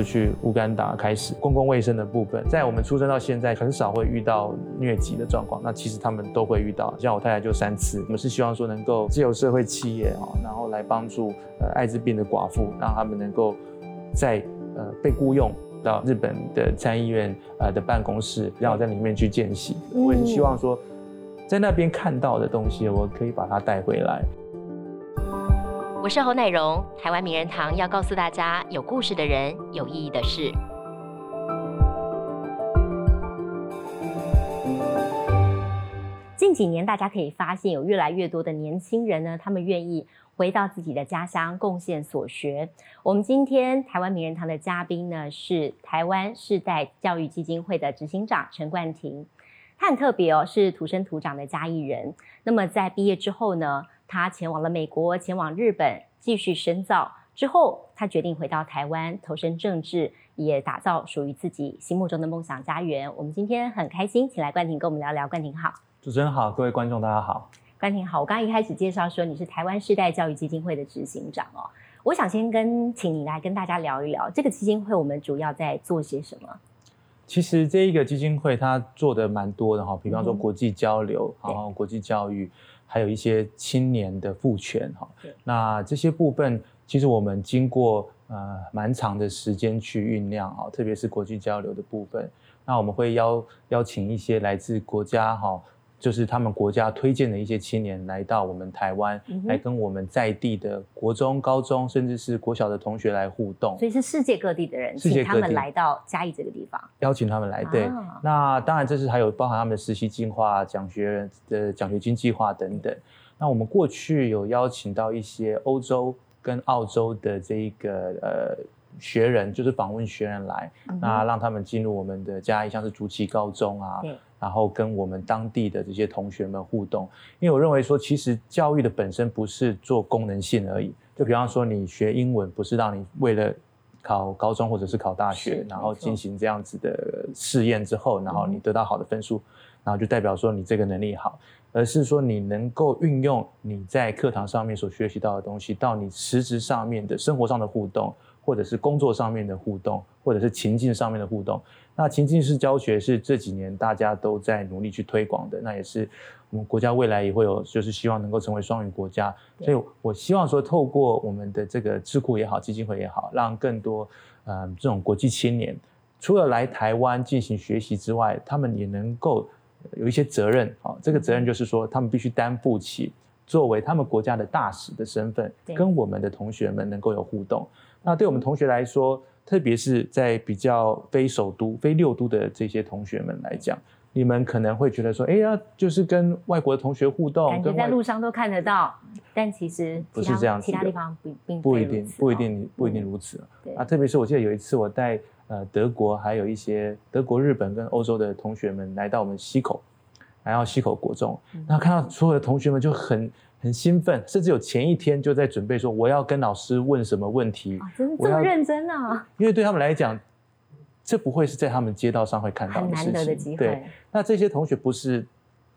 就去乌干达开始公共卫生的部分，在我们出生到现在很少会遇到疟疾的状况，那其实他们都会遇到，像我太太就三次。我们是希望说能够自由社会企业啊，然后来帮助呃艾滋病的寡妇，让他们能够在呃被雇佣到日本的参议院呃的办公室，让我在里面去见习。我也是希望说，在那边看到的东西，我可以把它带回来。我是侯乃荣，台湾名人堂要告诉大家有故事的人，有意义的事。近几年，大家可以发现有越来越多的年轻人呢，他们愿意回到自己的家乡，贡献所学。我们今天台湾名人堂的嘉宾呢，是台湾世代教育基金会的执行长陈冠廷。他很特别哦，是土生土长的嘉义人。那么在毕业之后呢？他前往了美国，前往日本继续深造。之后，他决定回到台湾，投身政治，也打造属于自己心目中的梦想家园。我们今天很开心，请来冠廷跟我们聊聊。冠廷好，主持人好，各位观众大家好。冠廷好，我刚刚一开始介绍说你是台湾世代教育基金会的执行长哦，我想先跟请你来跟大家聊一聊这个基金会，我们主要在做些什么？其实这一个基金会它做的蛮多的哈，比方说国际交流，然后国际教育。还有一些青年的赋权哈，那这些部分其实我们经过呃蛮长的时间去酝酿哈，特别是国际交流的部分，那我们会邀邀请一些来自国家哈。就是他们国家推荐的一些青年来到我们台湾，来跟我们在地的国中、高中，甚至是国小的同学来互动。所以是世界各地的人，请他们来到嘉义这个地方，邀请他们来。对，那当然这是还有包含他们的实习计划、奖学的奖学金计划等等。那我们过去有邀请到一些欧洲跟澳洲的这一个呃学人，就是访问学人来，那让他们进入我们的嘉义，像是竹崎高中啊。然后跟我们当地的这些同学们互动，因为我认为说，其实教育的本身不是做功能性而已。就比方说，你学英文不是让你为了考高中或者是考大学，然后进行这样子的试验之后，然后你得到好的分数，然后就代表说你这个能力好，而是说你能够运用你在课堂上面所学习到的东西，到你实质上面的生活上的互动。或者是工作上面的互动，或者是情境上面的互动。那情境式教学是这几年大家都在努力去推广的。那也是我们国家未来也会有，就是希望能够成为双语国家。所以我希望说，透过我们的这个智库也好，基金会也好，让更多嗯这种国际青年，除了来台湾进行学习之外，他们也能够有一些责任啊。这个责任就是说，他们必须担负起作为他们国家的大使的身份，跟我们的同学们能够有互动。那对我们同学来说，特别是在比较非首都、非六都的这些同学们来讲，你们可能会觉得说，哎呀，就是跟外国的同学互动，感觉在路上都看得到，但其实不是这样子，其他地方不并不一定，不一定，不一定如此。啊，特别是我记得有一次，我带呃德国还有一些德国、日本跟欧洲的同学们来到我们西口，来到溪口国中，那看到所有的同学们就很。很兴奋，甚至有前一天就在准备说我要跟老师问什么问题，真这么认真啊！因为对他们来讲，这不会是在他们街道上会看到的事情。对，那这些同学不是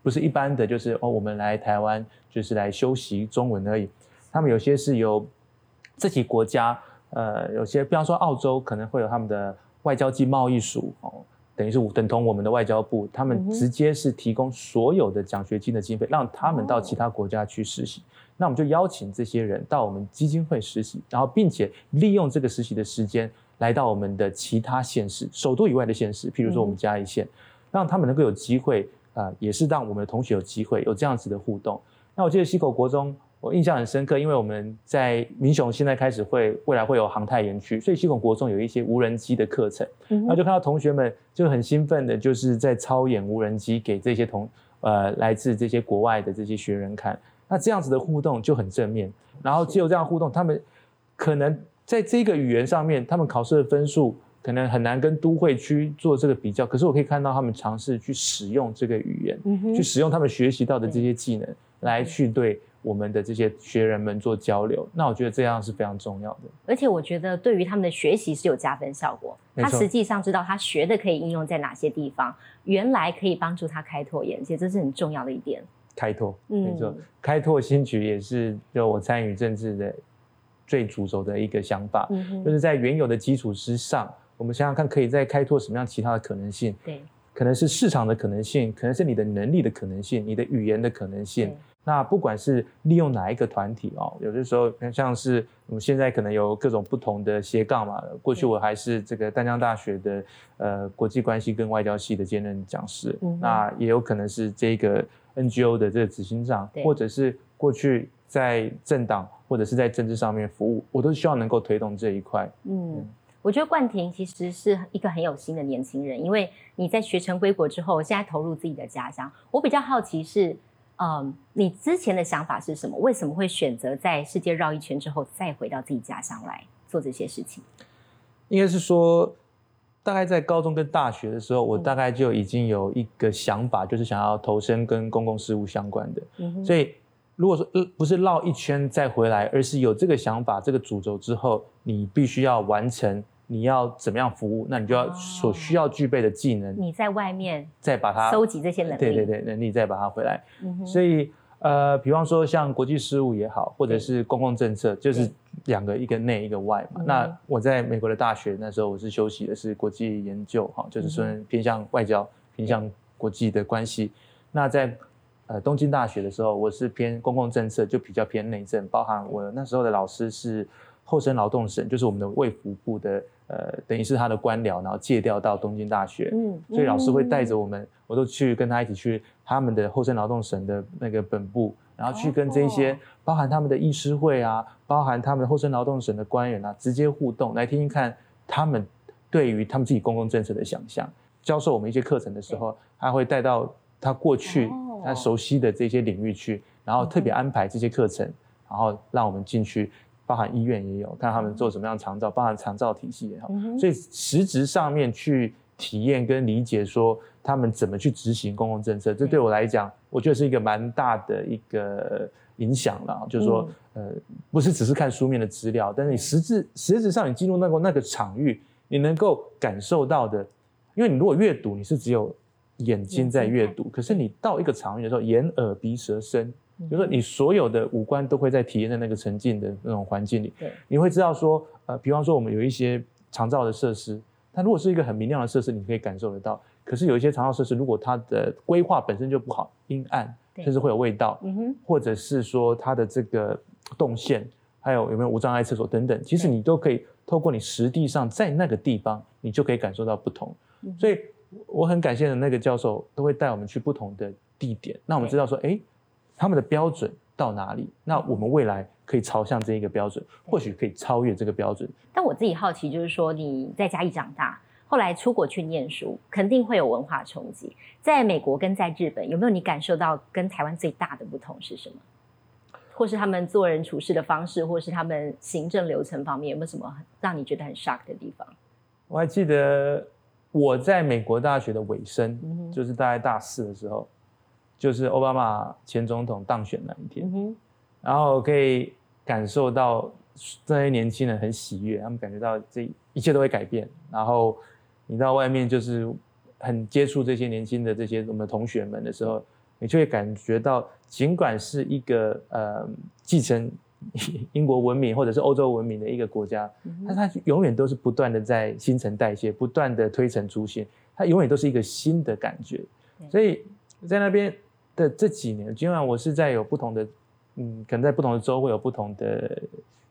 不是一般的，就是哦，我们来台湾就是来修习中文而已。他们有些是由自己国家，呃，有些比方说澳洲可能会有他们的外交暨贸易署哦。等于是等同我们的外交部，他们直接是提供所有的奖学金的经费，让他们到其他国家去实习。那我们就邀请这些人到我们基金会实习，然后并且利用这个实习的时间来到我们的其他县市、首都以外的县市，譬如说我们嘉义县，让他们能够有机会啊，也是让我们的同学有机会有这样子的互动。那我记得西口国中。我印象很深刻，因为我们在民雄现在开始会未来会有航太园区，所以西孔国中有一些无人机的课程，然后就看到同学们就很兴奋的，就是在操演无人机给这些同呃来自这些国外的这些学人看，那这样子的互动就很正面，然后只有这样互动，他们可能在这个语言上面，他们考试的分数可能很难跟都会区做这个比较，可是我可以看到他们尝试去使用这个语言，去使用他们学习到的这些技能来去对。我们的这些学人们做交流，那我觉得这样是非常重要的。而且我觉得对于他们的学习是有加分效果。他实际上知道他学的可以应用在哪些地方，原来可以帮助他开拓眼界，这是很重要的一点。开拓，没错，开拓新局也是就我参与政治的最主轴的一个想法，嗯就是在原有的基础之上，我们想想看，可以再开拓什么样其他的可能性？对，可能是市场的可能性，可能是你的能力的可能性，你的语言的可能性。那不管是利用哪一个团体哦，有的时候像是我们现在可能有各种不同的斜杠嘛。过去我还是这个丹江大学的呃国际关系跟外交系的兼任讲师，那也有可能是这个 NGO 的这个执行长，或者是过去在政党或者是在政治上面服务，我都希望能够推动这一块。嗯，我觉得冠廷其实是一个很有心的年轻人，因为你在学成归国之后，现在投入自己的家乡。我比较好奇是。嗯，你之前的想法是什么？为什么会选择在世界绕一圈之后再回到自己家乡来做这些事情？应该是说，大概在高中跟大学的时候，我大概就已经有一个想法，就是想要投身跟公共事务相关的。所以，如果说呃不是绕一圈再回来，而是有这个想法、这个主轴之后，你必须要完成。你要怎么样服务？那你就要所需要具备的技能。你在外面再把它收集这些能力，对对对，能力再把它回来。所以呃，比方说像国际事务也好，或者是公共政策，就是两个，一个内一个外嘛。那我在美国的大学那时候，我是修习的是国际研究，哈，就是说偏向外交、偏向国际的关系。那在呃东京大学的时候，我是偏公共政策，就比较偏内政，包含我那时候的老师是厚生劳动省，就是我们的卫福部的。呃，等于是他的官僚，然后借调到东京大学，嗯，所以老师会带着我们，我都去跟他一起去他们的厚生劳动省的那个本部，然后去跟这些包含他们的医师会啊，包含他们的厚生劳动省的官员啊，直接互动，来听听看他们对于他们自己公共政策的想象。教授我们一些课程的时候，他会带到他过去他熟悉的这些领域去，然后特别安排这些课程，然后让我们进去。包含医院也有，看他们做什么样长照，包含长照体系也好，所以实质上面去体验跟理解，说他们怎么去执行公共政策，这对我来讲，我觉得是一个蛮大的一个影响了。就是说，呃，不是只是看书面的资料，但是你实质实质上你进入那个那个场域，你能够感受到的，因为你如果阅读，你是只有眼睛在阅读，可是你到一个场域的时候，眼耳鼻舌身。就是说，你所有的五官都会在体验在那个沉浸的那种环境里。对，你会知道说，呃，比方说我们有一些长照的设施，它如果是一个很明亮的设施，你可以感受得到。可是有一些长照设施，如果它的规划本身就不好，阴暗，甚至会有味道，嗯哼，或者是说它的这个动线，还有有没有无障碍厕所等等，其实你都可以透过你实地上在那个地方，你就可以感受到不同。所以我很感谢的那个教授，都会带我们去不同的地点，那我们知道说，哎。他们的标准到哪里？那我们未来可以朝向这一个标准，或许可以超越这个标准。但我自己好奇，就是说你在嘉义长大，后来出国去念书，肯定会有文化冲击。在美国跟在日本，有没有你感受到跟台湾最大的不同是什么？或是他们做人处事的方式，或是他们行政流程方面，有没有什么让你觉得很 shock 的地方？我还记得我在美国大学的尾声，就是大概大四的时候。就是奥巴马前总统当选那一天，然后可以感受到这些年轻人很喜悦，他们感觉到这一切都会改变。然后你到外面就是很接触这些年轻的这些我们的同学们的时候，你就会感觉到，尽管是一个呃继承英国文明或者是欧洲文明的一个国家，但它永远都是不断的在新陈代谢，不断的推陈出新，它永远都是一个新的感觉。所以在那边。的这几年，尽管我是在有不同的，嗯，可能在不同的州会有不同的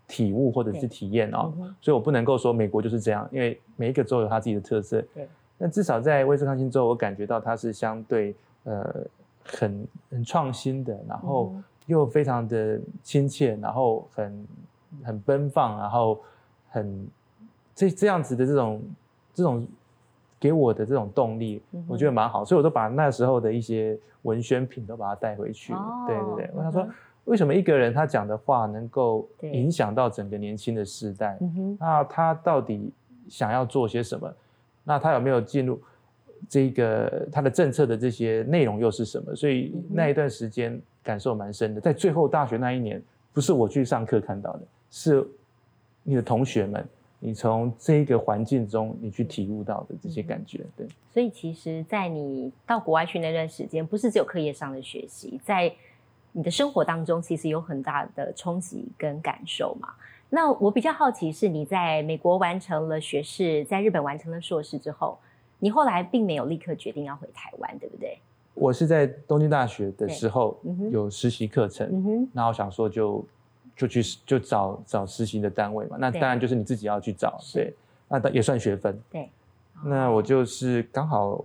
体悟或者是体验哦，所以我不能够说美国就是这样，因为每一个州有它自己的特色。对。那至少在威斯康星州，我感觉到它是相对呃很很创新的，然后又非常的亲切，然后很很奔放，然后很这这样子的这种这种。给我的这种动力，我觉得蛮好，所以我都把那时候的一些文宣品都把它带回去。对对对，我想说，为什么一个人他讲的话能够影响到整个年轻的时代？那他到底想要做些什么？那他有没有进入这个他的政策的这些内容又是什么？所以那一段时间感受蛮深的。在最后大学那一年，不是我去上课看到的，是你的同学们。你从这个环境中，你去体悟到的这些感觉，对。所以其实，在你到国外去那段时间，不是只有课业上的学习，在你的生活当中，其实有很大的冲击跟感受嘛。那我比较好奇是，你在美国完成了学士，在日本完成了硕士之后，你后来并没有立刻决定要回台湾，对不对？我是在东京大学的时候有实习课程，那我想说就就去就找找实习的单位嘛。那当然就是你自己要去找，对，那也算学分。对，那我就是刚好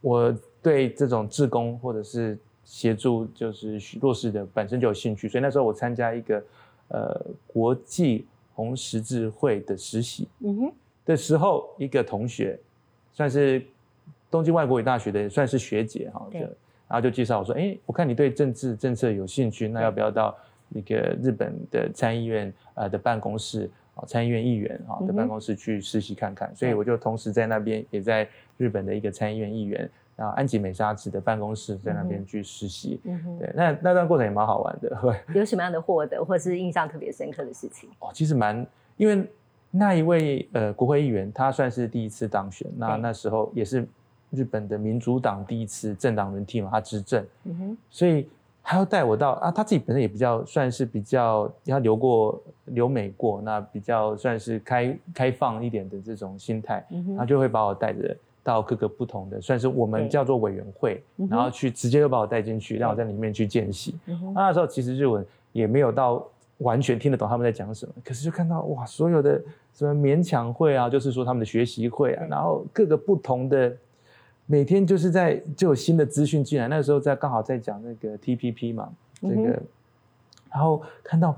我对这种志工或者是。协助就是弱势的本身就有兴趣，所以那时候我参加一个呃国际红十字会的实习，嗯哼的时候，一个同学算是东京外国语大学的，算是学姐哈，就然后就介绍我说，哎，我看你对政治政策有兴趣，那要不要到那个日本的参议院呃的办公室啊，参议院议员啊的办公室去实习看看？所以我就同时在那边也在日本的一个参议院议员。然后安吉美沙子的办公室在那边去实习，对，那那段过程也蛮好玩的。有什么样的获得，或是印象特别深刻的事情？哦，其实蛮，因为那一位呃国会议员，他算是第一次当选，那那时候也是日本的民主党第一次政党轮替嘛，他执政，嗯哼，所以他要带我到啊，他自己本身也比较算是比较，他留过留美过，那比较算是开开放一点的这种心态，他就会把我带着。到各个不同的，算是我们叫做委员会，然后去直接就把我带进去，让我在里面去见习。那时候其实日文也没有到完全听得懂他们在讲什么，可是就看到哇，所有的什么勉强会啊，就是说他们的学习会啊，然后各个不同的，每天就是在就有新的资讯进来。那个时候在刚好在讲那个 TPP 嘛，这个，然后看到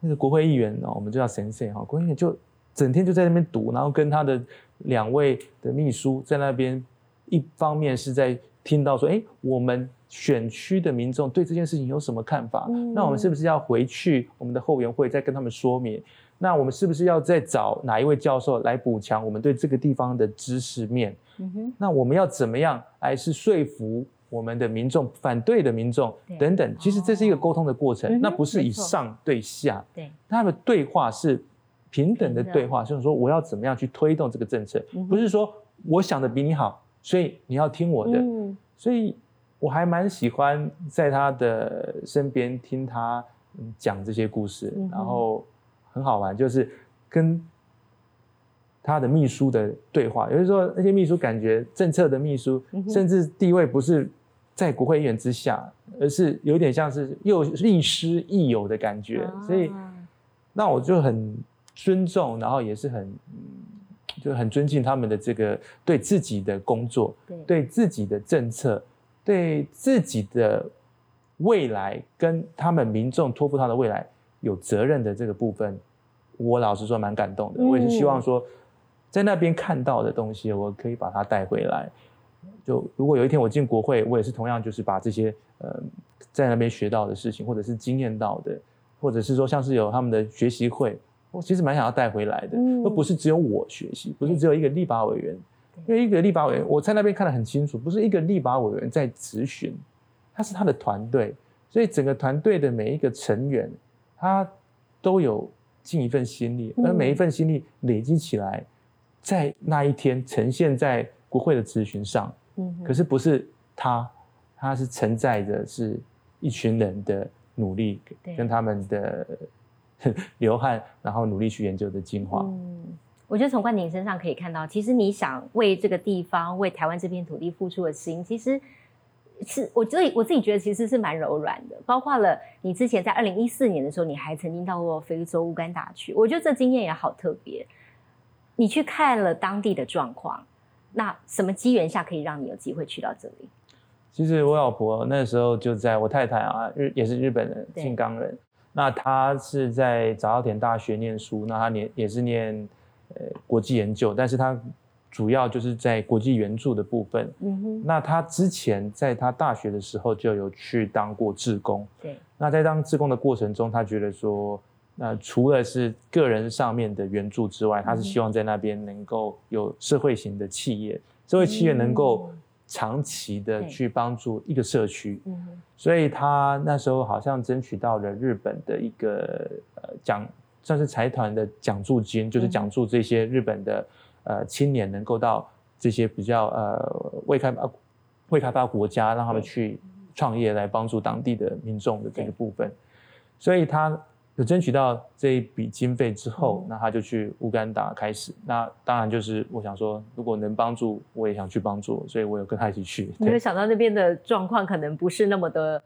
那个国会议员哦，我们就叫神社哈，国会议员就整天就在那边读，然后跟他的。两位的秘书在那边，一方面是在听到说，哎，我们选区的民众对这件事情有什么看法？那我们是不是要回去我们的后援会再跟他们说明？那我们是不是要再找哪一位教授来补强我们对这个地方的知识面？那我们要怎么样来是说服我们的民众、反对的民众等等？其实这是一个沟通的过程，那不是以上对下，对，他们对话是。平等的对话，就是说我要怎么样去推动这个政策，不是说我想的比你好，所以你要听我的。所以我还蛮喜欢在他的身边听他讲这些故事，然后很好玩，就是跟他的秘书的对话。有的时候那些秘书感觉政策的秘书，甚至地位不是在国会议员之下，而是有点像是又亦师亦友的感觉。所以那我就很。尊重，然后也是很，就很尊敬他们的这个对自己的工作，对自己的政策，对自己的未来，跟他们民众托付他的未来有责任的这个部分，我老实说蛮感动的。我也是希望说，在那边看到的东西，我可以把它带回来。就如果有一天我进国会，我也是同样就是把这些呃在那边学到的事情，或者是经验到的，或者是说像是有他们的学习会。我其实蛮想要带回来的，而不是只有我学习，不是只有一个立法委员，因为一个立法委员，我在那边看得很清楚，不是一个立法委员在咨询，他是他的团队，所以整个团队的每一个成员，他都有尽一份心力，而每一份心力累积起来，在那一天呈现在国会的咨询上，嗯，可是不是他，他是承载着是一群人的努力跟他们的。流汗，然后努力去研究的精华。嗯，我觉得从冠廷身上可以看到，其实你想为这个地方、为台湾这片土地付出的心，其实是我自己我自己觉得其实是蛮柔软的。包括了你之前在二零一四年的时候，你还曾经到过非洲乌干达去，我觉得这经验也好特别。你去看了当地的状况，那什么机缘下可以让你有机会去到这里？其实我老婆那时候就在我太太啊，日也是日本人，静冈人。那她是在早稻田大学念书，那她念也是念呃国际研究，但是他主要就是在国际援助的部分。嗯哼。那他之前在他大学的时候就有去当过志工。对。那在当志工的过程中，他觉得说，那除了是个人上面的援助之外，他是希望在那边能够有社会型的企业，社会企业能够。长期的去帮助一个社区，所以他那时候好像争取到了日本的一个呃奖，算是财团的奖助金，就是奖助这些日本的呃青年能够到这些比较呃未开发未开发国家，让他们去创业，来帮助当地的民众的这个部分。所以他有争取到这一笔经费之后，那他就去乌干达开始。那当然就是我想说，如果能帮助，我也想去帮助，所以我有跟他一起去。没有想到那边的状况可能不是那么的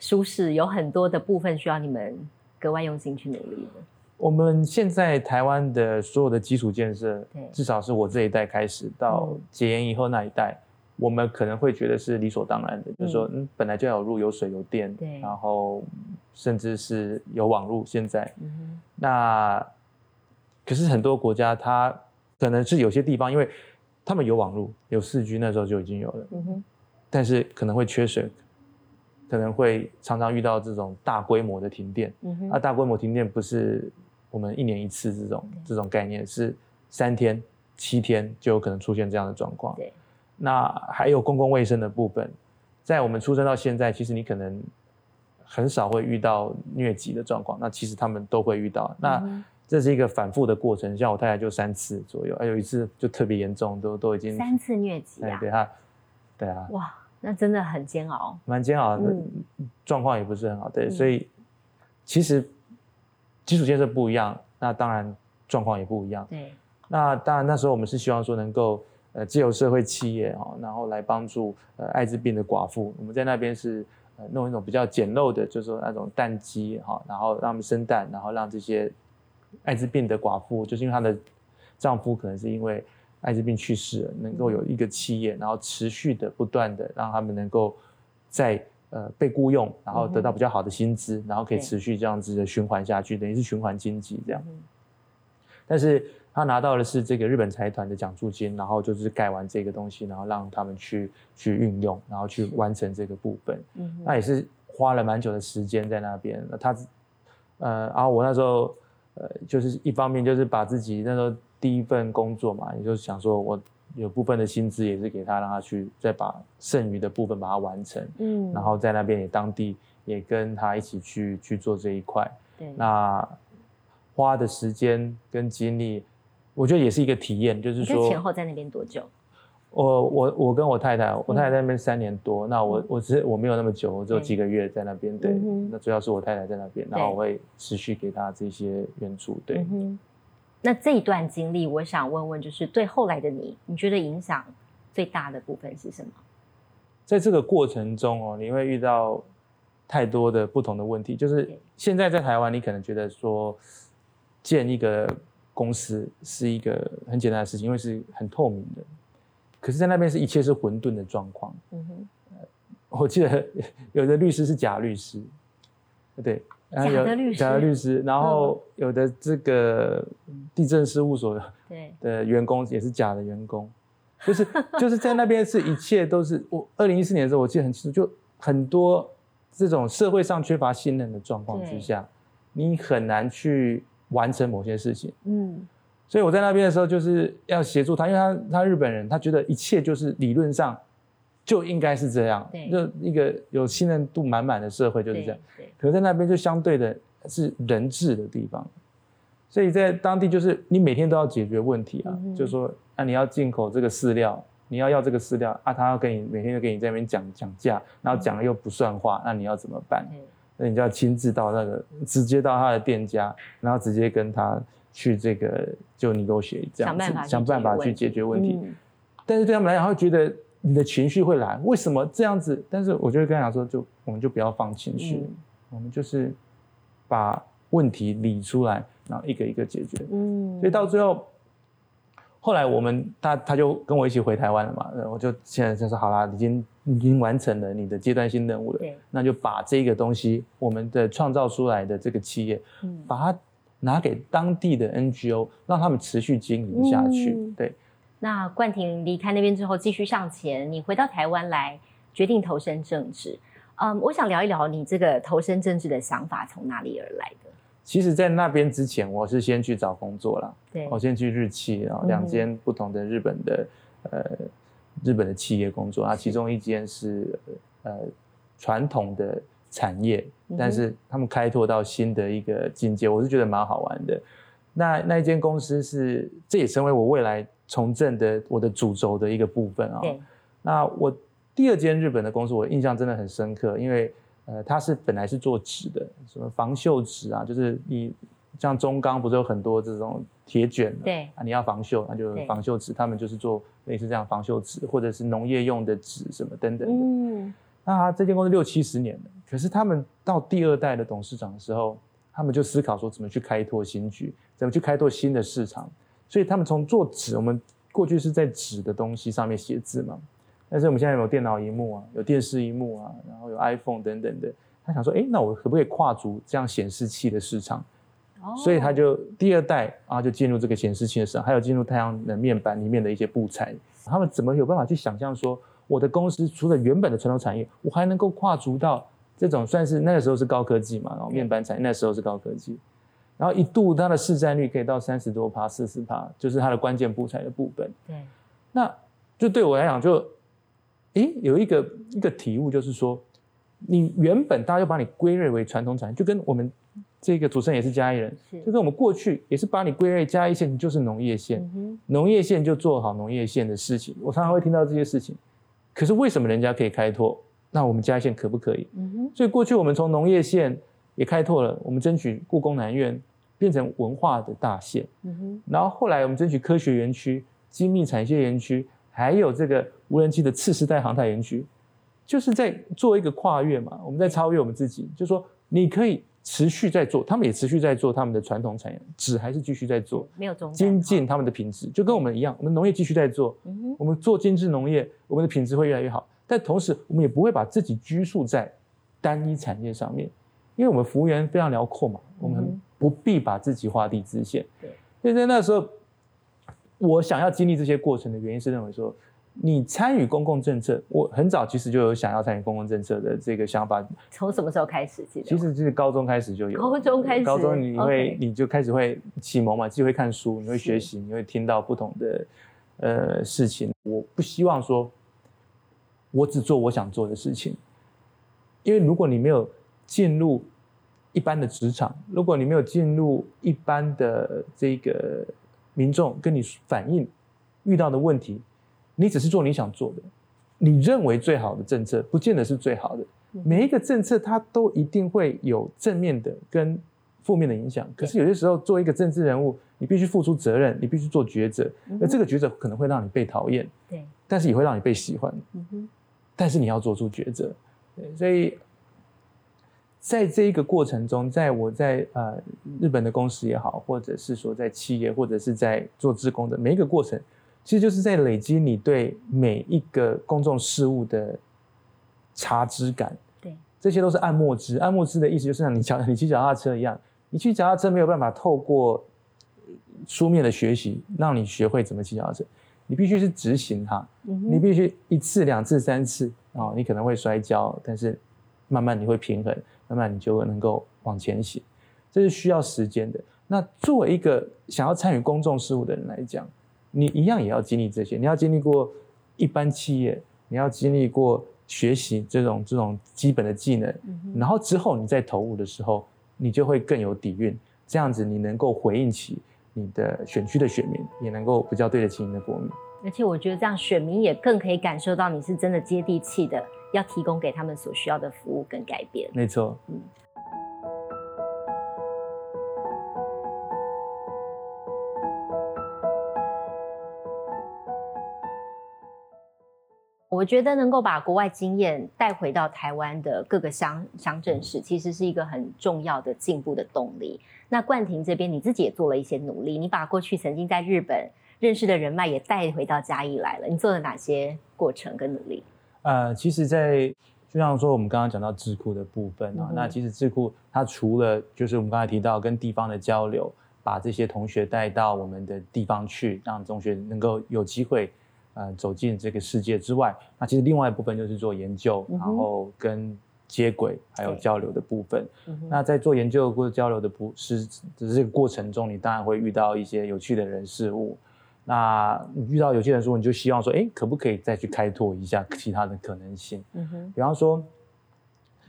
舒适，有很多的部分需要你们格外用心去努力的。我们现在台湾的所有的基础建设，至少是我这一代开始到解严以后那一代。我们可能会觉得是理所当然的，就是说，嗯，本来就要有路、有水、有电，对，然后甚至是有网路。现在，那可是很多国家，它可能是有些地方，因为他们有网络、有四 G，那时候就已经有了，嗯，但是可能会缺水，可能会常常遇到这种大规模的停电。那大规模停电不是我们一年一次这种这种概念，是三天、七天就有可能出现这样的状况。对。那还有公共卫生的部分，在我们出生到现在，其实你可能很少会遇到疟疾的状况。那其实他们都会遇到。那这是一个反复的过程，像我太太就三次左右，还有一次就特别严重，都都已经三次疟疾啊。对啊，对啊。哇，那真的很煎熬。蛮煎熬的，状况也不是很好。对，所以其实基础建设不一样，那当然状况也不一样。对。那当然那时候我们是希望说能够。呃，自由社会企业哦，然后来帮助呃艾滋病的寡妇。我们在那边是呃弄一种比较简陋的，就是说那种蛋鸡哈，然后让他们生蛋，然后让这些艾滋病的寡妇，就是因为她的丈夫可能是因为艾滋病去世了，能够有一个企业，然后持续的不断的让他们能够在呃被雇佣，然后得到比较好的薪资，然后可以持续这样子的循环下去，等于是循环经济这样。但是。他拿到的是这个日本财团的奖助金，然后就是盖完这个东西，然后让他们去去运用，然后去完成这个部分。嗯，那也是花了蛮久的时间在那边。那他，呃，然后我那时候，呃，就是一方面就是把自己那时候第一份工作嘛，也就是想说我有部分的薪资也是给他，让他去再把剩余的部分把它完成。嗯，然后在那边也当地也跟他一起去去做这一块。对，那花的时间跟精力。我觉得也是一个体验，就是说前后在那边多久？我我我跟我太太，我太太在那边三年多，那我我只是我没有那么久，我只有几个月在那边。对，那主要是我太太在那边，然后我会持续给她这些援助。对，那这一段经历，我想问问，就是对后来的你，你觉得影响最大的部分是什么？在这个过程中哦，你会遇到太多的不同的问题，就是现在在台湾，你可能觉得说建一个。公司是一个很简单的事情，因为是很透明的。可是，在那边是一切是混沌的状况。嗯哼，我记得 有的律师是假律师，对，假的律师，假的律师。然后有的这个地震事务所对的员工也是假的员工，就是就是在那边是一切都是我二零一四年的时候，我记得很清楚，就很多这种社会上缺乏信任的状况之下，你很难去。完成某些事情，嗯，所以我在那边的时候就是要协助他，因为他他日本人，他觉得一切就是理论上就应该是这样，就一个有信任度满满的社会就是这样。可是在那边就相对的是人治的地方，所以在当地就是你每天都要解决问题啊，就是说啊你要进口这个饲料，你要要这个饲料啊，他要跟你每天都跟你在那边讲讲价，然后讲了又不算话，那你要怎么办？那你就要亲自到那个，直接到他的店家，然后直接跟他去这个就你给我写这样子，想办法去解决问题。但是对他们来讲，会觉得你的情绪会来，为什么这样子？但是我就会跟他讲说，就我们就不要放情绪，我们就是把问题理出来，然后一个一个解决。嗯，所以到最后。后来我们他他就跟我一起回台湾了嘛，我就现在就说好啦，已经已经完成了你的阶段性任务了，那就把这个东西我们的创造出来的这个企业，嗯，把它拿给当地的 NGO，让他们持续经营下去。对。那冠廷离开那边之后，继续向前，你回到台湾来，决定投身政治。嗯，我想聊一聊你这个投身政治的想法从哪里而来的。其实，在那边之前，我是先去找工作了。对，我先去日企，然后两间不同的日本的呃日本的企业工作啊，其中一间是呃传统的产业，但是他们开拓到新的一个境界，我是觉得蛮好玩的。那那一间公司是，这也成为我未来从政的我的主轴的一个部分啊。那我第二间日本的公司，我印象真的很深刻，因为呃，它是本来是做纸的，什么防锈纸啊，就是你像中钢不是有很多这种铁卷，对。啊，你要防锈，那就防锈纸，他们就是做类似这样防锈纸，或者是农业用的纸什么等等的。嗯，那这间公司六七十年了，可是他们到第二代的董事长的时候，他们就思考说怎么去开拓新局，怎么去开拓新的市场，所以他们从做纸，我们过去是在纸的东西上面写字嘛。但是我们现在有电脑荧幕啊，有电视荧幕啊，然后有 iPhone 等等的。他想说，哎，那我可不可以跨足这样显示器的市场？哦，所以他就第二代啊，就进入这个显示器的市场，还有进入太阳能面板里面的一些布材。他们怎么有办法去想象说，我的公司除了原本的传统产业，我还能够跨足到这种算是那个时候是高科技嘛？然后面板产业那时候是高科技，然后一度它的市占率可以到三十多趴、四十趴，就是它的关键布材的部分。对，那就对我来讲就。诶，有一个一个体悟，就是说，你原本大家就把你归类为传统产业，就跟我们这个主持人也是嘉义人，就跟我们过去也是把你归类嘉义县就是农业县，农业县就做好农业县的事情。我常常会听到这些事情，可是为什么人家可以开拓，那我们嘉义县可不可以？嗯所以过去我们从农业县也开拓了，我们争取故宫南院变成文化的大县，然后后来我们争取科学园区、精密产业园区。还有这个无人机的次世代航太园区，就是在做一个跨越嘛，我们在超越我们自己，就说你可以持续在做，他们也持续在做他们的传统产业，纸还是继续在做，没有中精进他们的品质，就跟我们一样，我们农业继续在做，我们做精致农业，我们的品质会越来越好，但同时我们也不会把自己拘束在单一产业上面，因为我们服务员非常辽阔嘛，我们不必把自己画地自限，对，所以在那时候。我想要经历这些过程的原因是认为说，你参与公共政策，我很早其实就有想要参与公共政策的这个想法。从什么时候开始？其实就是高中开始就有。高中开始，高中你会你就开始会启蒙嘛，自己会看书，你会学习，你会听到不同的呃事情。我不希望说，我只做我想做的事情，因为如果你没有进入一般的职场，如果你没有进入一般的这个。民众跟你反映遇到的问题，你只是做你想做的，你认为最好的政策，不见得是最好的。每一个政策它都一定会有正面的跟负面的影响。可是有些时候，做一个政治人物，你必须付出责任，你必须做抉择。而这个抉择可能会让你被讨厌，对，但是也会让你被喜欢。嗯哼，但是你要做出抉择。对，所以。在这一个过程中，在我在呃日本的公司也好，或者是说在企业，或者是在做职工的每一个过程，其实就是在累积你对每一个公众事务的察知感。对，这些都是按摩知。按摩知的意思就是像你脚你骑脚踏车一样，你骑脚踏车没有办法透过书面的学习让你学会怎么骑脚踏车，你必须是执行它。你必须一次、两次、三次啊，你可能会摔跤，但是慢慢你会平衡。慢慢你就能够往前行，这是需要时间的。那作为一个想要参与公众事务的人来讲，你一样也要经历这些。你要经历过一般企业，你要经历过学习这种这种基本的技能，然后之后你在投入的时候，你就会更有底蕴。这样子你能够回应起你的选区的选民，也能够比较对得起你的国民。而且我觉得这样选民也更可以感受到你是真的接地气的。要提供给他们所需要的服务跟改变，没错。嗯，我觉得能够把国外经验带回到台湾的各个乡乡镇市，其实是一个很重要的进步的动力。那冠廷这边，你自己也做了一些努力，你把过去曾经在日本认识的人脉也带回到嘉义来了。你做了哪些过程跟努力？呃，其实，在就像说我们刚刚讲到智库的部分啊，那其实智库它除了就是我们刚才提到跟地方的交流，把这些同学带到我们的地方去，让中学能够有机会呃走进这个世界之外，那其实另外一部分就是做研究，然后跟接轨还有交流的部分。那在做研究或者交流的不是只是这个过程中，你当然会遇到一些有趣的人事物。那你遇到有些人说，你就希望说，哎，可不可以再去开拓一下其他的可能性？嗯哼，比方说，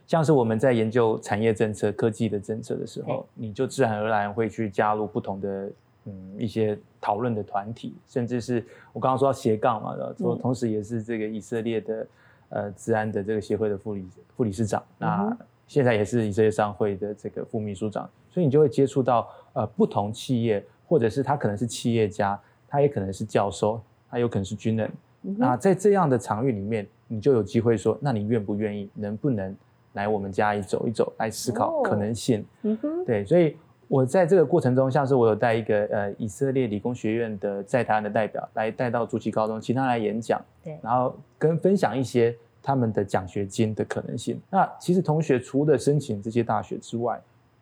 像是我们在研究产业政策、科技的政策的时候，你就自然而然会去加入不同的嗯一些讨论的团体，甚至是我刚刚说斜杠嘛，说同时也是这个以色列的呃治安的这个协会的副理副理事长，那现在也是以色列商会的这个副秘书长，所以你就会接触到呃不同企业，或者是他可能是企业家，他也可能是教授，他有可能是军人。那在这样的场域里面，你就有机会说，那你愿不愿意，能不能来我们家里走一走，来思考可能性？嗯哼，对，所以我在这个过程中，像是我有带一个呃以色列理工学院的在台湾的代表来带到主崎高中，请他来演讲，对，然后跟分享一些他们的奖学金的可能性。那其实同学除了申请这些大学之外，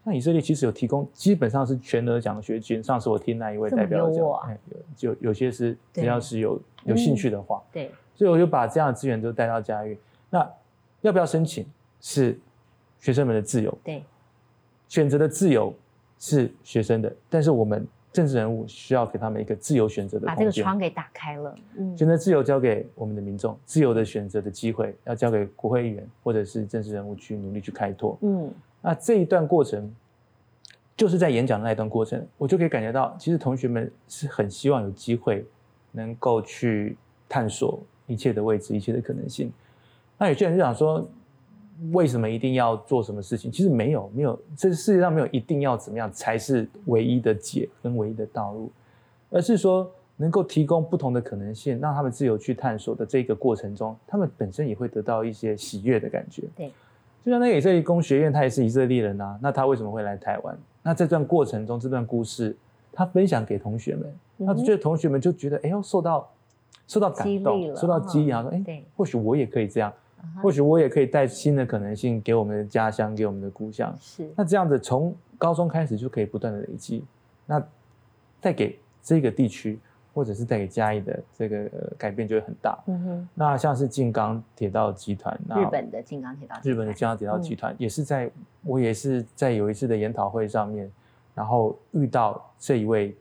那以色列其实有提供，基本上是全额奖学金。上次我听那一位代表讲，哎，就有些是只要是有有兴趣的话，对，所以我就把这样的资源都带到嘉义。那要不要申请是学生们的自由，对，选择的自由是学生的，但是我们政治人物需要给他们一个自由选择的把这个窗给打开了，嗯，选择自由交给我们的民众，自由的选择的机会要交给国会议员或者是政治人物去努力去开拓，嗯。那这一段过程，就是在演讲的那一段过程，我就可以感觉到，其实同学们是很希望有机会能够去探索一切的位置、一切的可能性。那有些人就想说，为什么一定要做什么事情？其实没有，没有，这世界上没有一定要怎么样才是唯一的解跟唯一的道路，而是说能够提供不同的可能性，让他们自由去探索的这个过程中，他们本身也会得到一些喜悦的感觉。对。就像那个以色列工学院，他也是以色列人啊，那他为什么会来台湾？那这段过程中，这段故事，他分享给同学们，那觉得同学们就觉得，哎呦，受到受到感动，受到激励啊，说，哎，或许我也可以这样，或许我也可以带新的可能性给我们的家乡，给我们的故乡。是，那这样子从高中开始就可以不断的累积，那带给这个地区。或者是带给嘉义的这个改变就会很大。嗯哼，那像是静冈铁道集团，日本的静冈铁道，日本的静冈铁道集团也是在我也是在有一次的研讨会上面，然后遇到这一位，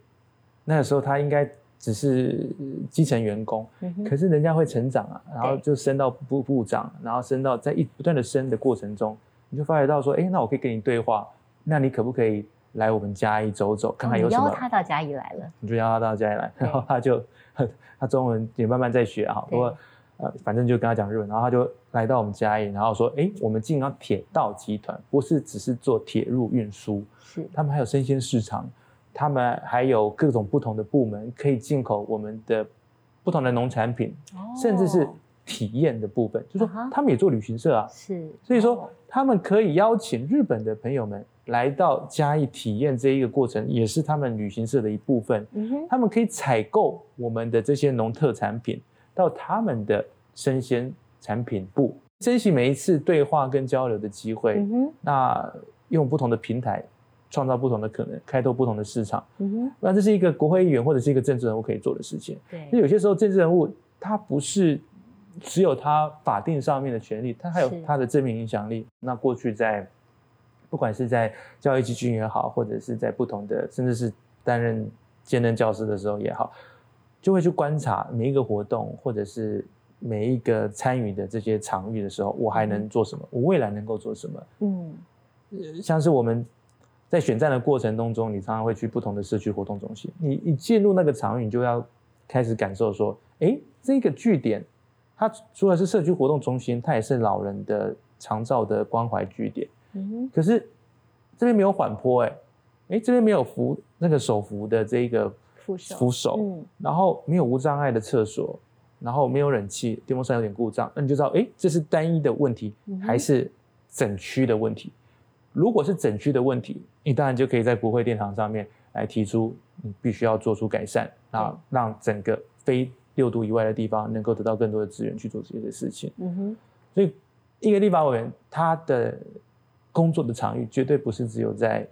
那个时候他应该只是基层员工，可是人家会成长啊，然后就升到部部长，然后升到在一不断的升的过程中，你就发觉到说，哎，那我可以跟你对话，那你可不可以？来我们嘉义走走，看看有什么。邀他到嘉义来了，你就邀他到嘉义来，然后他就 他中文也慢慢在学哈，不过呃，反正就跟他讲日文，然后他就来到我们嘉义，然后说，哎，我们晋江铁道集团不是只是做铁路运输，是。他们还有生鲜市场，他们还有各种不同的部门可以进口我们的不同的农产品，甚至是体验的部分，就说他们也做旅行社啊，是，所以说他们可以邀请日本的朋友们。来到嘉义体验这一个过程，也是他们旅行社的一部分。嗯哼，他们可以采购我们的这些农特产品，到他们的生鲜产品部，珍惜每一次对话跟交流的机会。嗯哼，那用不同的平台创造不同的可能，开拓不同的市场。嗯哼，那这是一个国会议员或者是一个政治人物可以做的事情。对，那有些时候政治人物他不是只有他法定上面的权利，他还有他的正面影响力。那过去在不管是在教育基金也好，或者是在不同的，甚至是担任兼任教师的时候也好，就会去观察每一个活动，或者是每一个参与的这些场域的时候，我还能做什么？我未来能够做什么？嗯，像是我们在选战的过程当中，你常常会去不同的社区活动中心，你一进入那个场域，你就要开始感受说，哎，这个据点，它除了是社区活动中心，它也是老人的长照的关怀据点。可是这边没有缓坡哎，哎这边没有扶那个手扶的这个扶手，扶手，嗯，然后没有无障碍的厕所，然后没有冷气，电风扇有点故障，那你就知道哎这是单一的问题还是整区的问题？如果是整区的问题，你当然就可以在国会殿堂上面来提出，你必须要做出改善啊，让整个非六度以外的地方能够得到更多的资源去做这些事情。嗯哼，所以一个立法委员他的。工作的场域绝对不是只有在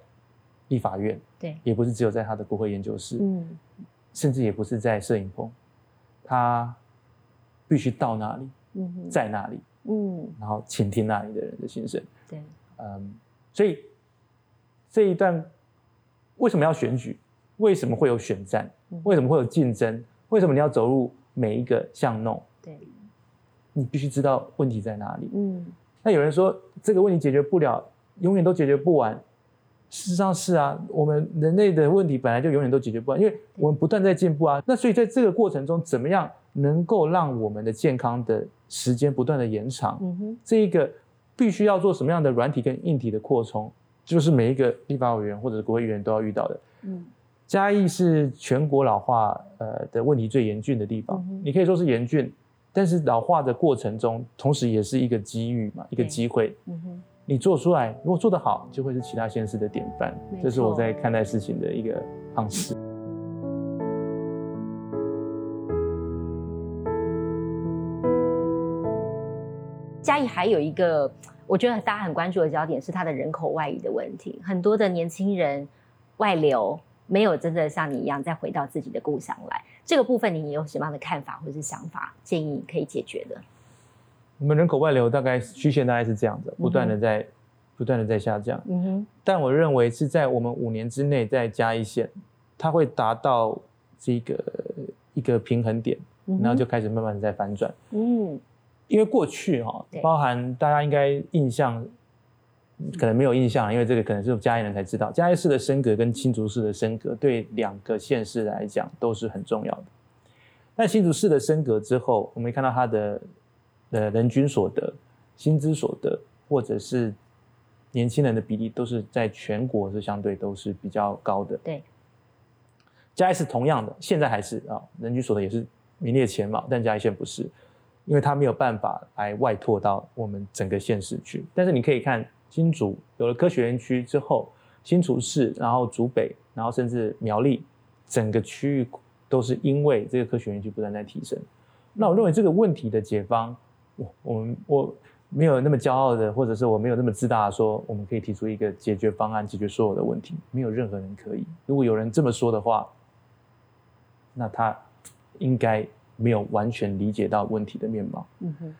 立法院，对，也不是只有在他的国会研究室，嗯，甚至也不是在摄影棚，他必须到那里，嗯，在那里，嗯，然后倾听那里的人的心声，对，嗯，所以这一段为什么要选举？为什么会有选战？为什么会有竞争？为什么你要走入每一个巷弄？对，你必须知道问题在哪里，嗯，那有人说这个问题解决不了。永远都解决不完，事实上是啊，我们人类的问题本来就永远都解决不完，因为我们不断在进步啊。那所以在这个过程中，怎么样能够让我们的健康的时间不断的延长。嗯哼，这一个必须要做什么样的软体跟硬体的扩充，就是每一个立法委员或者国会议员都要遇到的。嗯，嘉义是全国老化呃的问题最严峻的地方，你可以说是严峻，但是老化的过程中，同时也是一个机遇嘛，一个机会。嗯哼。你做出来，如果做得好，就会是其他县市的典范。这是我在看待事情的一个方式。嘉义还有一个，我觉得大家很关注的焦点是它的人口外移的问题。很多的年轻人外流，没有真的像你一样再回到自己的故乡来。这个部分，你有什么样的看法或者是想法？建议可以解决的。我们人口外流大概曲线大概是这样的，不断的在不断的在下降。嗯哼。但我认为是在我们五年之内再加一线，它会达到这个一个平衡点，然后就开始慢慢的在反转。嗯。因为过去哈，包含大家应该印象可能没有印象，因为这个可能是嘉义人才知道，嘉义市的升格跟新竹市的升格对两个县市来讲都是很重要的。但新竹市的升格之后，我们看到它的。的人均所得、薪资所得，或者是年轻人的比例，都是在全国是相对都是比较高的。对，嘉义是同样的，现在还是啊，人均所得也是名列前茅，但嘉义县不是，因为它没有办法来外拓到我们整个县市去。但是你可以看新竹有了科学园区之后，新竹市，然后竹北，然后甚至苗栗，整个区域都是因为这个科学园区不断在提升。那我认为这个问题的解方。我我们我没有那么骄傲的，或者是我没有那么自大的说，我们可以提出一个解决方案，解决所有的问题。没有任何人可以。如果有人这么说的话，那他应该没有完全理解到问题的面貌。嗯哼。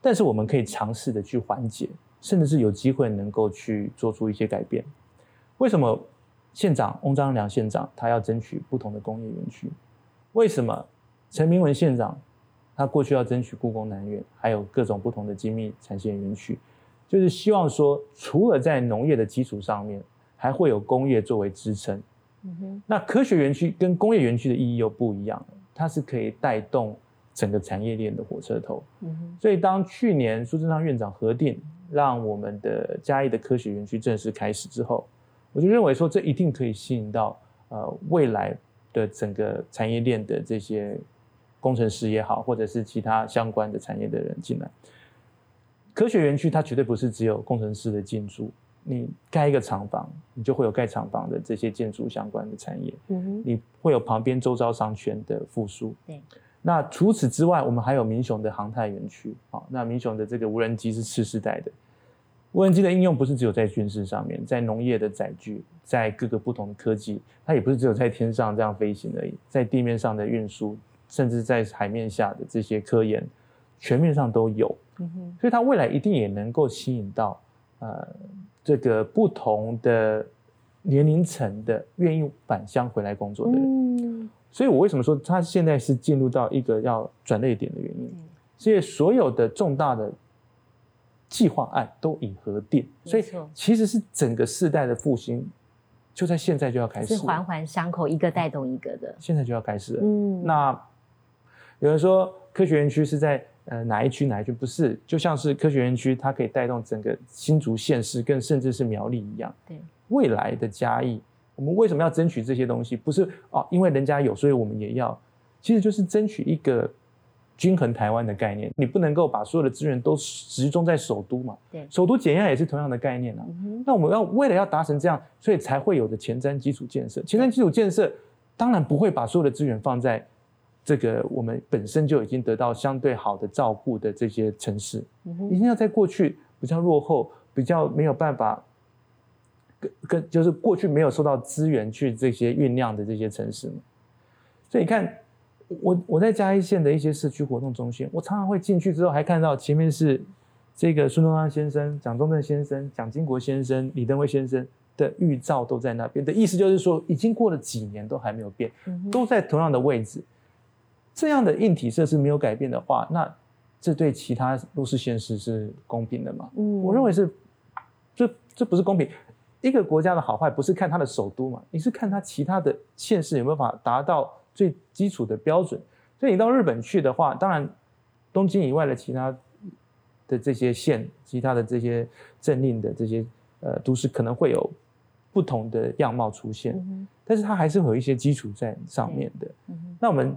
但是我们可以尝试的去缓解，甚至是有机会能够去做出一些改变。为什么县长翁章良县长他要争取不同的工业园区？为什么陈明文县长？他过去要争取故宫南院，还有各种不同的精密产线园区，就是希望说，除了在农业的基础上面，还会有工业作为支撑。嗯哼。那科学园区跟工业园区的意义又不一样，它是可以带动整个产业链的火车头。嗯哼。所以当去年苏贞昌院长核定，让我们的嘉义的科学园区正式开始之后，我就认为说，这一定可以吸引到呃未来的整个产业链的这些。工程师也好，或者是其他相关的产业的人进来，科学园区它绝对不是只有工程师的进驻。你盖一个厂房，你就会有盖厂房的这些建筑相关的产业。嗯哼，你会有旁边周遭商圈的复苏。对。那除此之外，我们还有民雄的航太园区。好，那民雄的这个无人机是次世代的，无人机的应用不是只有在军事上面，在农业的载具，在各个不同的科技，它也不是只有在天上这样飞行而已，在地面上的运输。甚至在海面下的这些科研，全面上都有，所以它未来一定也能够吸引到呃这个不同的年龄层的愿意返乡回来工作的人。所以我为什么说它现在是进入到一个要转捩点的原因？所以所有的重大的计划案都已核定，所以其实是整个世代的复兴就在现在就要开始，是环环相扣，一个带动一个的，现在就要开始了。嗯，那。有人说科学园区是在呃哪一区哪一区？不是，就像是科学园区，它可以带动整个新竹县市，更甚至是苗栗一样。对，未来的嘉义，我们为什么要争取这些东西？不是哦，因为人家有，所以我们也要。其实就是争取一个均衡台湾的概念。你不能够把所有的资源都集中在首都嘛？对，首都减压也是同样的概念啊。那我们要为了要达成这样，所以才会有的前瞻基础建设。前瞻基础建设当然不会把所有的资源放在。这个我们本身就已经得到相对好的照顾的这些城市，一定要在过去比较落后、比较没有办法跟跟就是过去没有受到资源去这些酝酿的这些城市嘛。所以你看，我我在嘉义县的一些社区活动中心，我常常会进去之后，还看到前面是这个孙中山先生、蒋中正先生、蒋经国先生、李登辉先生的预兆都在那边。的意思就是说，已经过了几年都还没有变，都在同样的位置。这样的硬体设施没有改变的话，那这对其他都市县市是公平的吗？嗯，我认为是，这这不是公平。一个国家的好坏不是看它的首都嘛，你是看它其他的县市有没有法达到最基础的标准。所以你到日本去的话，当然东京以外的其他的这些县、其他的这些政令的这些呃都市可能会有不同的样貌出现，但是它还是会有一些基础在上面的。那我们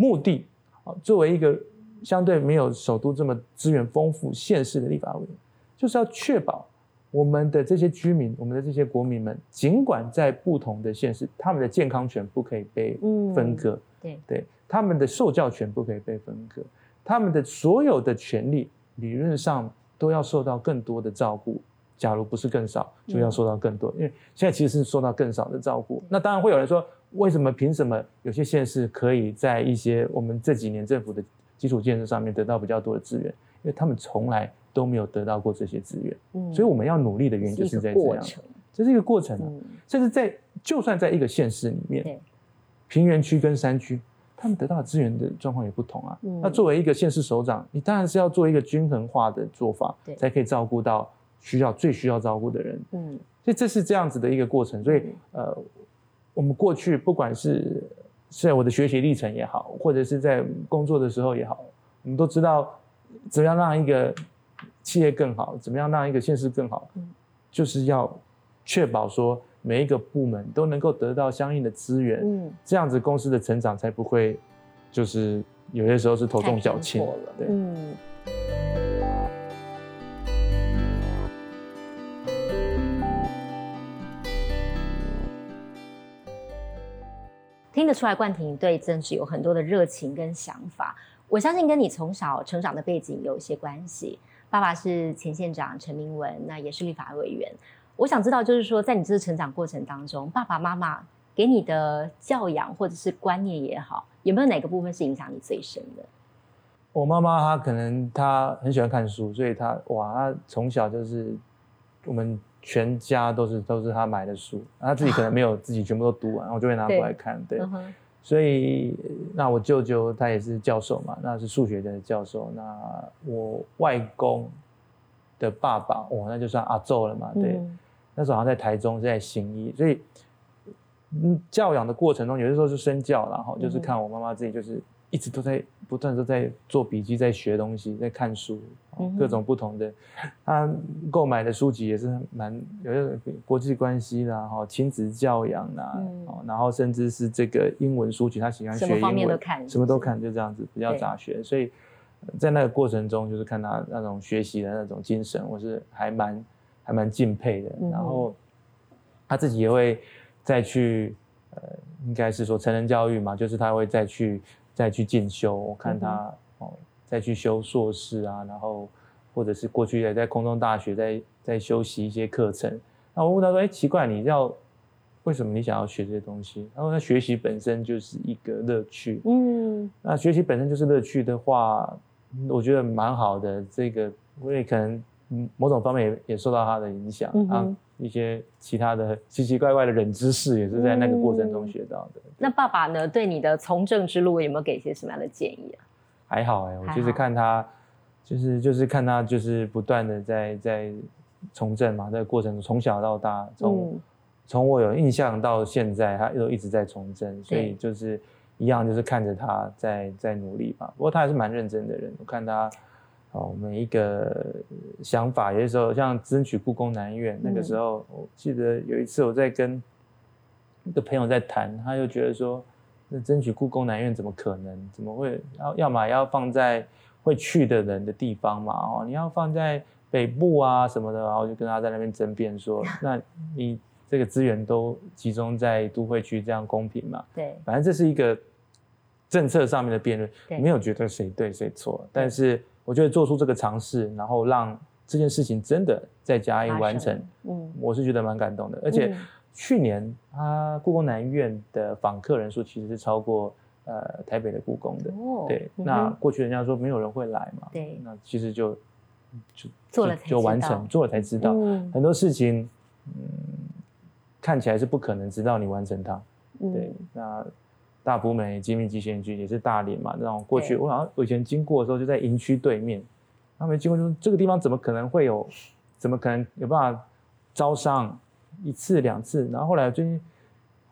目的啊，作为一个相对没有首都这么资源丰富县市的立法委员，就是要确保我们的这些居民、我们的这些国民们，尽管在不同的县市，他们的健康权不可以被分割，对对，他们的受教权不可以被分割，他们的所有的权利理论上都要受到更多的照顾。假如不是更少，就要受到更多，因为现在其实是受到更少的照顾。那当然会有人说，为什么凭什么有些县市可以在一些我们这几年政府的基础建设上面得到比较多的资源？因为他们从来都没有得到过这些资源。嗯，所以我们要努力的原因就是在这样，这是一个过程啊。甚至在就算在一个县市里面，平原区跟山区，他们得到的资源的状况也不同啊。那作为一个县市首长，你当然是要做一个均衡化的做法，才可以照顾到。需要最需要照顾的人，嗯，所以这是这样子的一个过程。所以，呃，我们过去不管是在我的学习历程也好，或者是在工作的时候也好，我们都知道怎么样让一个企业更好，怎么样让一个县市更好，就是要确保说每一个部门都能够得到相应的资源，嗯，这样子公司的成长才不会就是有些时候是头重脚轻，对，嗯。听得出来，冠廷对政治有很多的热情跟想法。我相信跟你从小成长的背景有一些关系。爸爸是前县长陈明文，那也是立法委员。我想知道，就是说，在你这个成长过程当中，爸爸妈妈给你的教养或者是观念也好，有没有哪个部分是影响你最深的？我妈妈她可能她很喜欢看书，所以她哇，她从小就是我们。全家都是都是他买的书，他自己可能没有自己全部都读完，我就会拿过来看。对，所以那我舅舅他也是教授嘛，那是数学的教授。那我外公的爸爸，哇，那就算阿宙了嘛。对，那时候好像在台中，在行医，所以嗯，教养的过程中，有的时候是身教，然后就是看我妈妈自己就是。一直都在不断都在做笔记，在学东西，在看书，各种不同的。他购买的书籍也是蛮有些国际关系啦，哈，亲子教养啦，然后甚至是这个英文书籍，他喜欢学英文，什么都看，就这样子比较杂学。所以在那个过程中，就是看他那种学习的那种精神，我是还蛮还蛮敬佩的。然后他自己也会再去，呃，应该是说成人教育嘛，就是他会再去。再去进修，我看他哦，再去修硕士啊，然后或者是过去也在空中大学在在修习一些课程。那我问他说：“哎，奇怪，你要为什么你想要学这些东西？”他说：“他学习本身就是一个乐趣。”嗯，那学习本身就是乐趣的话，我觉得蛮好的。这个我也可能某种方面也也受到他的影响啊。一些其他的奇奇怪怪的冷知识，也是在那个过程中学到的。那爸爸呢？对你的从政之路有没有给一些什么样的建议啊？还好哎，我就是看他，就是就是看他，就是不断的在在从政嘛。这个过程中，从小到大，从从我有印象到现在，他都一直在从政，所以就是一样，就是看着他在在努力吧。不过他还是蛮认真的人，我看他。哦，每一个想法，有些时候像争取故宫南院，那个时候我记得有一次我在跟一个朋友在谈，他就觉得说，那争取故宫南院怎么可能？怎么会要要么要放在会去的人的地方嘛？哦，你要放在北部啊什么的，然后就跟他在那边争辩说，那你这个资源都集中在都会区，这样公平嘛？对，反正这是一个政策上面的辩论，没有觉得谁对谁错，但是。我觉得做出这个尝试，然后让这件事情真的在嘉义完成，嗯，我是觉得蛮感动的。而且去年啊，故宫南院的访客人数其实是超过呃台北的故宫的。哦，对，那过去人家说没有人会来嘛，对，那其实就就做了就完成，做了才知道很多事情，嗯，看起来是不可能，直到你完成它。嗯对，那。大埔美精密机械局也是大连嘛，那种过去我好像我以前经过的时候就在营区对面，他们经过说这个地方怎么可能会有，怎么可能有办法招商一次两次？然后后来最近，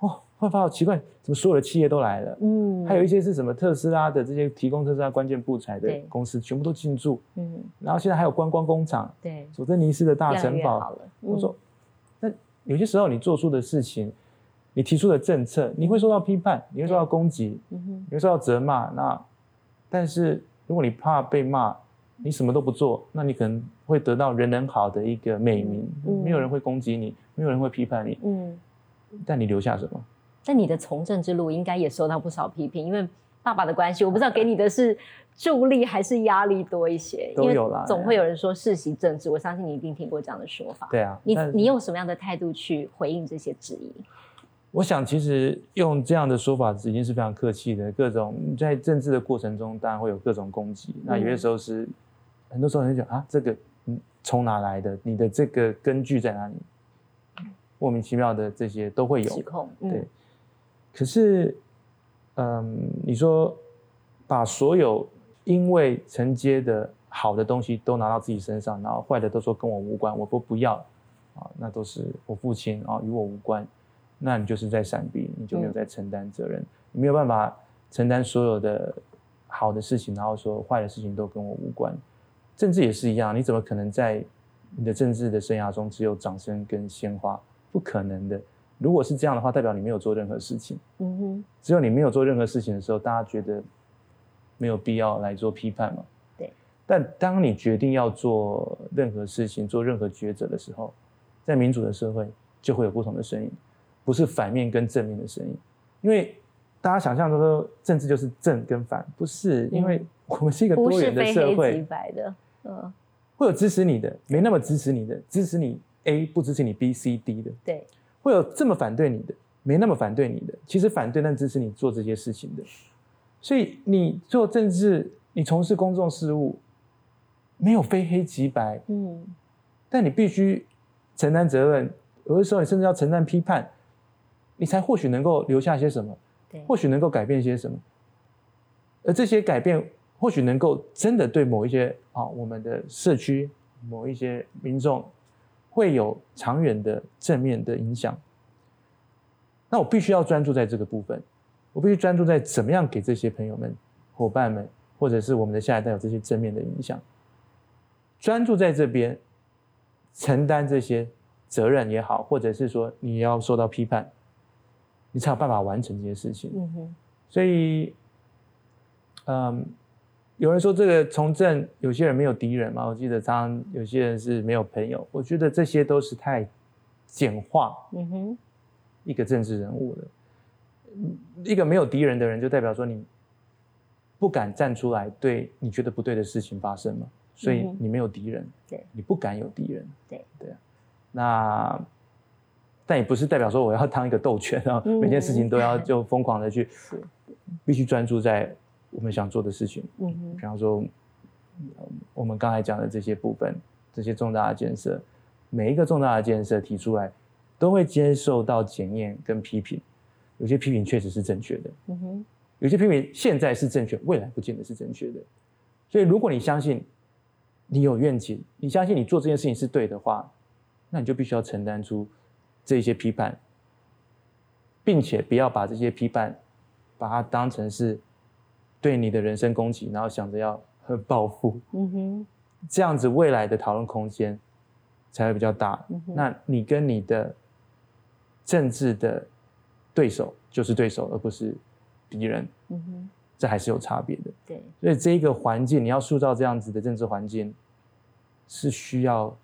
哦，会发现奇怪，怎么所有的企业都来了？嗯，还有一些是什么特斯拉的这些提供特斯拉关键布材的公司，全部都进驻。嗯，然后现在还有观光工厂，对，佐登尼斯的大城堡。我说，那有些时候你做出的事情，你提出的政策，你会受到批判，你会受到攻击，你会受到责骂。那但是如果你怕被骂，你什么都不做，那你可能会得到人人好的一个美名，没有人会攻击你，没有人会批判你。嗯，但你留下什么？但你的从政之路应该也受到不少批评，因为爸爸的关系，我不知道给你的是助力还是压力多一些。都有啦，总会有人说世袭政治，我相信你一定听过这样的说法。对啊，你你用什么样的态度去回应这些质疑？我想，其实用这样的说法已经是非常客气的。各种在政治的过程中，当然会有各种攻击。那有些时候是。很多时候人讲啊，这个嗯从哪来的？你的这个根据在哪里？莫名其妙的这些都会有指控，对。可是，嗯，你说把所有因为承接的好的东西都拿到自己身上，然后坏的都说跟我无关，我不不要啊，那都是我父亲啊，与我无关。那你就是在闪避，你就没有在承担责任，你没有办法承担所有的好的事情，然后说坏的事情都跟我无关。政治也是一样，你怎么可能在你的政治的生涯中只有掌声跟鲜花？不可能的。如果是这样的话，代表你没有做任何事情。嗯哼。只有你没有做任何事情的时候，大家觉得没有必要来做批判嘛？对。但当你决定要做任何事情、做任何抉择的时候，在民主的社会就会有不同的声音，不是反面跟正面的声音。因为大家想象中说政治就是正跟反，不是，因为 我们是一个多元的社会。白的。嗯，会有支持你的，没那么支持你的，支持你 A 不支持你 B、C、D 的，对，会有这么反对你的，没那么反对你的，其实反对但支持你做这些事情的，所以你做政治，你从事公众事务，没有非黑即白，嗯，但你必须承担责任，有的时候你甚至要承担批判，你才或许能够留下些什么，对，或许能够改变些什么，而这些改变。或许能够真的对某一些啊，我们的社区某一些民众会有长远的正面的影响。那我必须要专注在这个部分，我必须专注在怎么样给这些朋友们、伙伴们，或者是我们的下一代有这些正面的影响。专注在这边，承担这些责任也好，或者是说你要受到批判，你才有办法完成这些事情。嗯哼，所以，嗯。有人说这个从政，有些人没有敌人嘛？我记得常常有些人是没有朋友。我觉得这些都是太简化，嗯哼，一个政治人物的，一个没有敌人的人，就代表说你不敢站出来对你觉得不对的事情发生嘛？所以你没有敌人，对，你不敢有敌人，对对啊。那但也不是代表说我要当一个斗犬啊，每件事情都要就疯狂的去，必须专注在。我们想做的事情，嗯比方说，我们刚才讲的这些部分，这些重大的建设，每一个重大的建设提出来，都会接受到检验跟批评。有些批评确实是正确的，嗯哼，有些批评现在是正确，未来不见得是正确的。所以，如果你相信你有愿景，你相信你做这件事情是对的话，那你就必须要承担出这些批判，并且不要把这些批判把它当成是。对你的人身攻击，然后想着要报复，嗯哼，这样子未来的讨论空间才会比较大。那你跟你的政治的对手就是对手，而不是敌人，嗯哼，这还是有差别的。对，所以这一个环境，你要塑造这样子的政治环境，是需要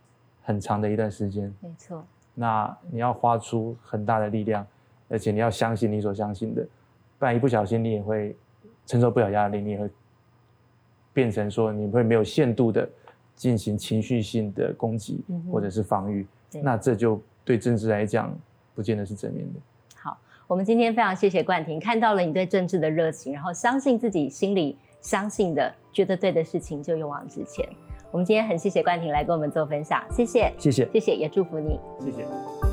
很长的一段时间。没错，那你要花出很大的力量，而且你要相信你所相信的，不然一不小心你也会。承受不了压力，你也会变成说你会没有限度的进行情绪性的攻击或者是防御，那这就对政治来讲不见得是正面的。好，我们今天非常谢谢冠廷，看到了你对政治的热情，然后相信自己心里相信的，觉得对的事情就勇往直前。我们今天很谢谢冠廷来跟我们做分享，谢谢，谢谢，谢谢，也祝福你，谢谢。